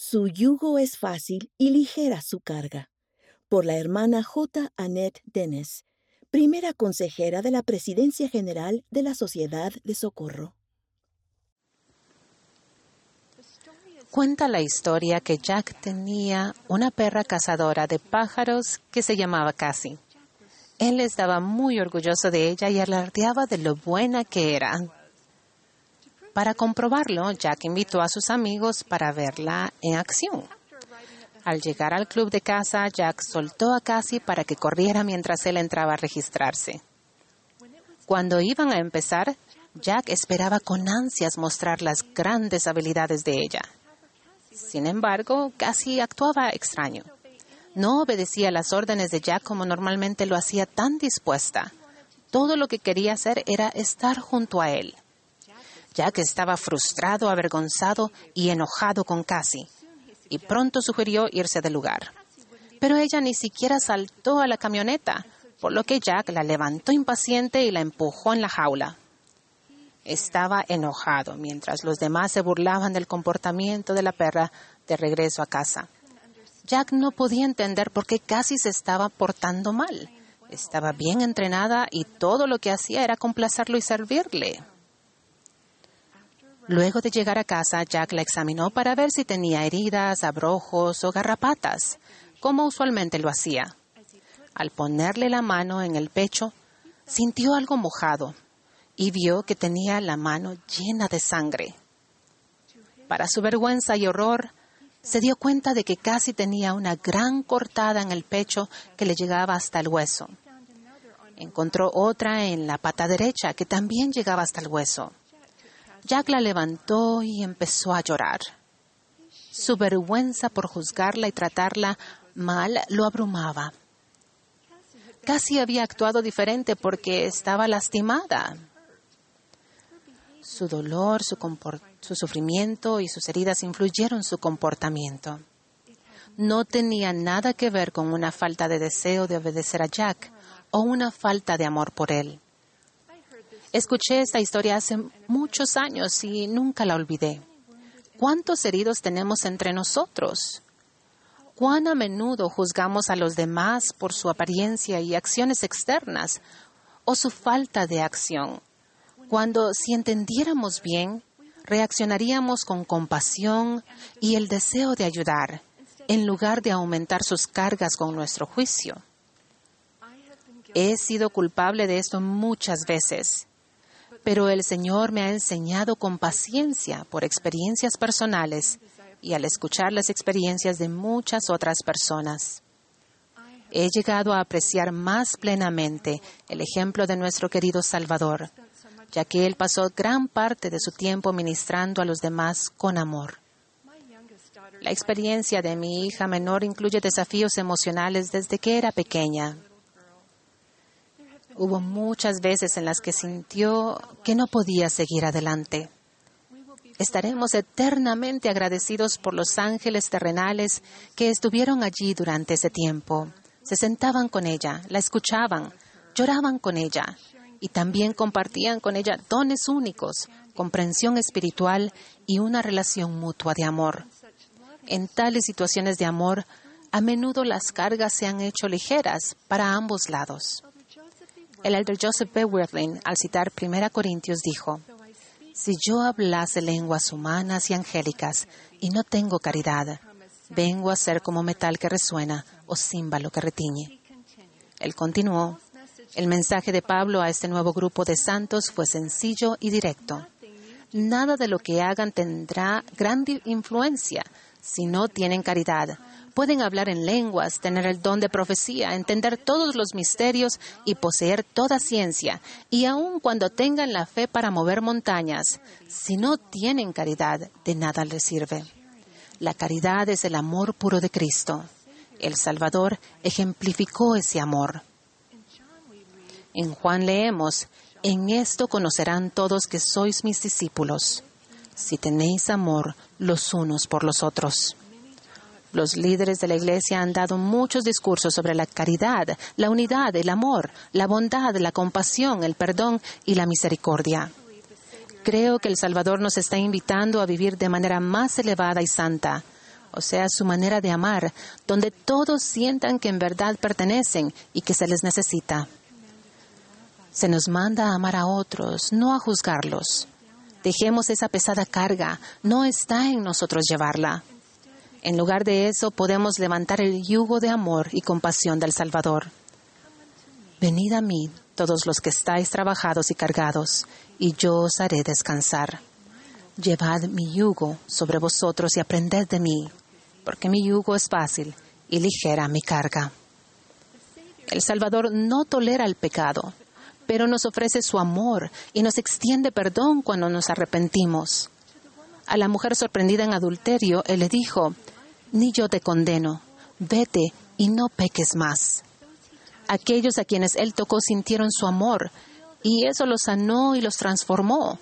Su yugo es fácil y ligera su carga. Por la hermana J. Annette Dennis, primera consejera de la Presidencia General de la Sociedad de Socorro. Cuenta la historia que Jack tenía una perra cazadora de pájaros que se llamaba Cassie. Él estaba muy orgulloso de ella y alardeaba de lo buena que era. Para comprobarlo, Jack invitó a sus amigos para verla en acción. Al llegar al club de caza, Jack soltó a Cassie para que corriera mientras él entraba a registrarse. Cuando iban a empezar, Jack esperaba con ansias mostrar las grandes habilidades de ella. Sin embargo, Cassie actuaba extraño. No obedecía las órdenes de Jack como normalmente lo hacía tan dispuesta. Todo lo que quería hacer era estar junto a él. Jack estaba frustrado, avergonzado y enojado con Cassie, y pronto sugirió irse del lugar. Pero ella ni siquiera saltó a la camioneta, por lo que Jack la levantó impaciente y la empujó en la jaula. Estaba enojado mientras los demás se burlaban del comportamiento de la perra de regreso a casa. Jack no podía entender por qué casi se estaba portando mal. Estaba bien entrenada y todo lo que hacía era complacerlo y servirle. Luego de llegar a casa, Jack la examinó para ver si tenía heridas, abrojos o garrapatas, como usualmente lo hacía. Al ponerle la mano en el pecho, sintió algo mojado y vio que tenía la mano llena de sangre. Para su vergüenza y horror, se dio cuenta de que casi tenía una gran cortada en el pecho que le llegaba hasta el hueso. Encontró otra en la pata derecha que también llegaba hasta el hueso. Jack la levantó y empezó a llorar. Su vergüenza por juzgarla y tratarla mal lo abrumaba. Casi había actuado diferente porque estaba lastimada. Su dolor, su, su, sufrimiento y sus heridas influyeron su comportamiento. No tenía nada que ver con una falta de deseo de obedecer a Jack o una falta de amor por él. Escuché esta historia hace muchos años y nunca la olvidé. ¿Cuántos heridos tenemos entre nosotros? ¿Cuán a menudo juzgamos a los demás por su apariencia y acciones externas o su falta de acción? cuando si entendiéramos bien, reaccionaríamos con compasión y el deseo de ayudar, en lugar de aumentar sus cargas con nuestro juicio. He sido culpable de esto muchas veces, pero el Señor me ha enseñado con paciencia por experiencias personales y al escuchar las experiencias de muchas otras personas. He llegado a apreciar más plenamente el ejemplo de nuestro querido Salvador, ya que él pasó gran parte de su tiempo ministrando a los demás con amor. La experiencia de mi hija menor incluye desafíos emocionales desde que era pequeña. Hubo muchas veces en las que sintió que no podía seguir adelante. Estaremos eternamente agradecidos por los ángeles terrenales que estuvieron allí durante ese tiempo. Se sentaban con ella, la escuchaban, lloraban con ella y también compartían con ella dones únicos, comprensión espiritual y una relación mutua de amor. En tales situaciones de amor, a menudo las cargas se han hecho ligeras para ambos lados. El elder Joseph B. Wirthlin, al citar 1 Corintios, dijo, Si yo hablase lenguas humanas y angélicas y no tengo caridad, vengo a ser como metal que resuena o címbalo que retiñe. Él continuó, el mensaje de Pablo a este nuevo grupo de santos fue sencillo y directo. Nada de lo que hagan tendrá gran influencia si no tienen caridad. Pueden hablar en lenguas, tener el don de profecía, entender todos los misterios y poseer toda ciencia. Y aun cuando tengan la fe para mover montañas, si no tienen caridad, de nada les sirve. La caridad es el amor puro de Cristo. El Salvador ejemplificó ese amor. En Juan leemos, en esto conocerán todos que sois mis discípulos, si tenéis amor los unos por los otros. Los líderes de la Iglesia han dado muchos discursos sobre la caridad, la unidad, el amor, la bondad, la compasión, el perdón y la misericordia. Creo que el Salvador nos está invitando a vivir de manera más elevada y santa, o sea, su manera de amar, donde todos sientan que en verdad pertenecen y que se les necesita. Se nos manda a amar a otros, no a juzgarlos. Dejemos esa pesada carga, no está en nosotros llevarla. En lugar de eso, podemos levantar el yugo de amor y compasión del Salvador. Venid a mí, todos los que estáis trabajados y cargados, y yo os haré descansar. Llevad mi yugo sobre vosotros y aprended de mí, porque mi yugo es fácil y ligera mi carga. El Salvador no tolera el pecado, pero nos ofrece su amor y nos extiende perdón cuando nos arrepentimos. A la mujer sorprendida en adulterio, él le dijo, Ni yo te condeno, vete y no peques más. Aquellos a quienes él tocó sintieron su amor, y eso los sanó y los transformó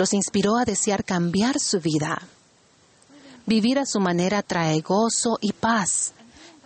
los inspiró a desear cambiar su vida. Vivir a su manera trae gozo y paz,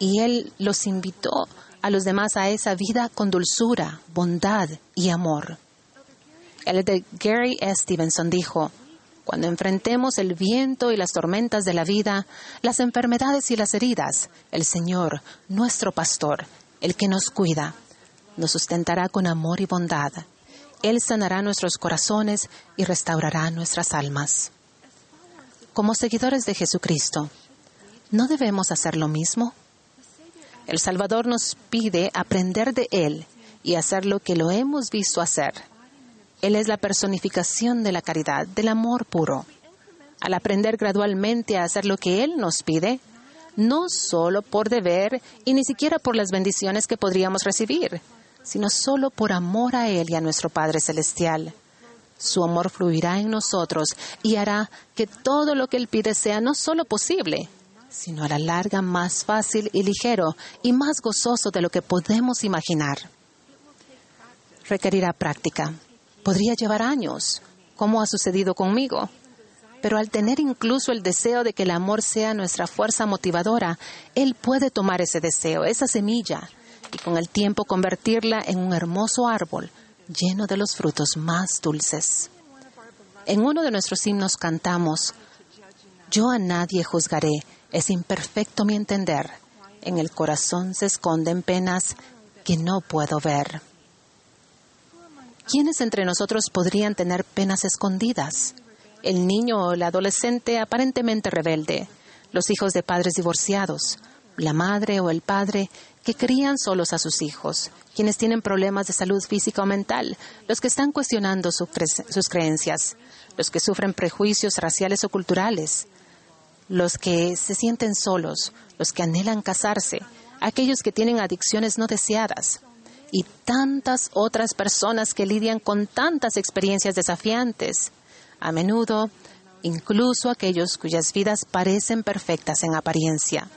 y Él los invitó a los demás a esa vida con dulzura, bondad y amor. El de Gary. Stevenson dijo, cuando enfrentemos el viento y las tormentas de la vida, las enfermedades y las heridas, el Señor, nuestro pastor, el que nos cuida, nos sustentará con amor y bondad él sanará nuestros corazones y restaurará nuestras almas. Como seguidores de Jesucristo, ¿no debemos hacer lo mismo? El Salvador nos pide aprender de Él y hacer lo que lo hemos visto hacer. Él es la personificación de la caridad, del amor puro. Al aprender gradualmente a hacer lo que Él nos pide, no solo por deber y ni siquiera por las bendiciones que podríamos recibir, sino solo por amor a Él y a nuestro Padre Celestial. Su amor fluirá en nosotros y hará que todo lo que Él pide sea no solo posible, sino a la larga más fácil y ligero y más gozoso de lo que podemos imaginar. Requerirá práctica. Podría llevar años, como ha sucedido conmigo. Pero al tener incluso el deseo de que el amor sea nuestra fuerza motivadora, Él puede tomar ese deseo, esa semilla, y con el tiempo convertirla en un hermoso árbol lleno de los frutos más dulces. En uno de nuestros himnos cantamos, Yo a nadie juzgaré, es imperfecto mi entender, en el corazón se esconden penas que no puedo ver. ¿Quiénes entre nosotros podrían tener penas escondidas? El niño o el adolescente aparentemente rebelde, los hijos de padres divorciados, la madre o el padre que crían solos a sus hijos, quienes tienen problemas de salud física o mental, los que están cuestionando sus creencias, los que sufren prejuicios raciales o culturales, los que se sienten solos, los que anhelan casarse, aquellos que tienen adicciones no deseadas y tantas otras personas que lidian con tantas experiencias desafiantes. A menudo, incluso aquellos cuyas vidas parecen perfectas en apariencia.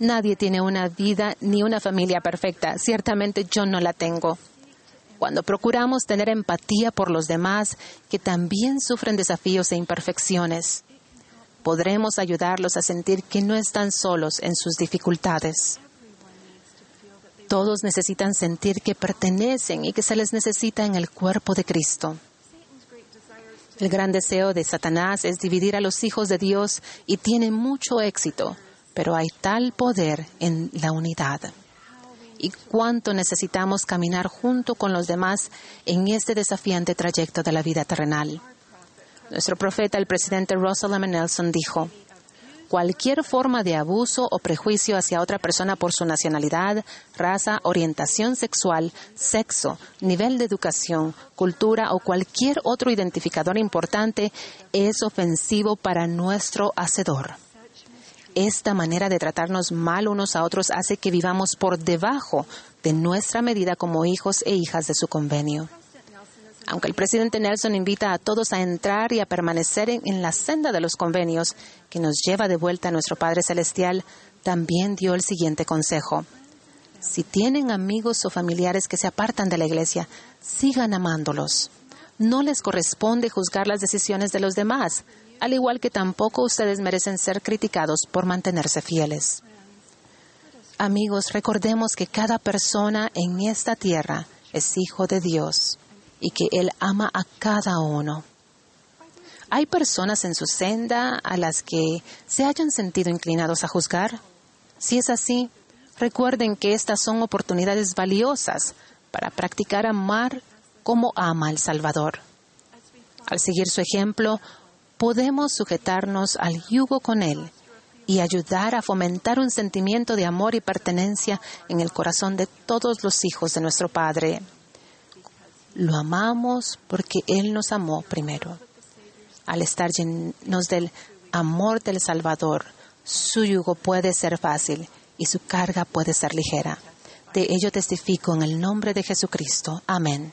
Nadie tiene una vida ni una familia perfecta. Ciertamente yo no la tengo. Cuando procuramos tener empatía por los demás que también sufren desafíos e imperfecciones, podremos ayudarlos a sentir que no están solos en sus dificultades. Todos necesitan sentir que pertenecen y que se les necesita en el cuerpo de Cristo. El gran deseo de Satanás es dividir a los hijos de Dios y tiene mucho éxito pero hay tal poder en la unidad. Y cuánto necesitamos caminar junto con los demás en este desafiante trayecto de la vida terrenal. Nuestro profeta, el presidente Russell M. Nelson, dijo, Cualquier forma de abuso o prejuicio hacia otra persona por su nacionalidad, raza, orientación sexual, sexo, nivel de educación, cultura o cualquier otro identificador importante es ofensivo para nuestro Hacedor. Esta manera de tratarnos mal unos a otros hace que vivamos por debajo de nuestra medida como hijos e hijas de su convenio. Aunque el presidente Nelson invita a todos a entrar y a permanecer en, la senda de los convenios que nos lleva de vuelta a nuestro Padre Celestial, también dio el siguiente consejo. Si tienen amigos o familiares que se apartan de la iglesia, sigan amándolos. No les corresponde juzgar las decisiones de los demás, al igual que tampoco ustedes merecen ser criticados por mantenerse fieles. Amigos, recordemos que cada persona en esta tierra es hijo de Dios y que Él ama a cada uno. ¿Hay personas en su senda a las que se hayan sentido inclinados a juzgar? Si es así, recuerden que estas son oportunidades valiosas para practicar amar como ama el Salvador. Al seguir su ejemplo, podemos sujetarnos al yugo con Él y ayudar a fomentar un sentimiento de amor y pertenencia en el corazón de todos los hijos de nuestro Padre. Lo amamos porque Él nos amó primero. Al estar llenos del amor del Salvador, su yugo puede ser fácil y su carga puede ser ligera. De ello testifico en el nombre de Jesucristo. Amén.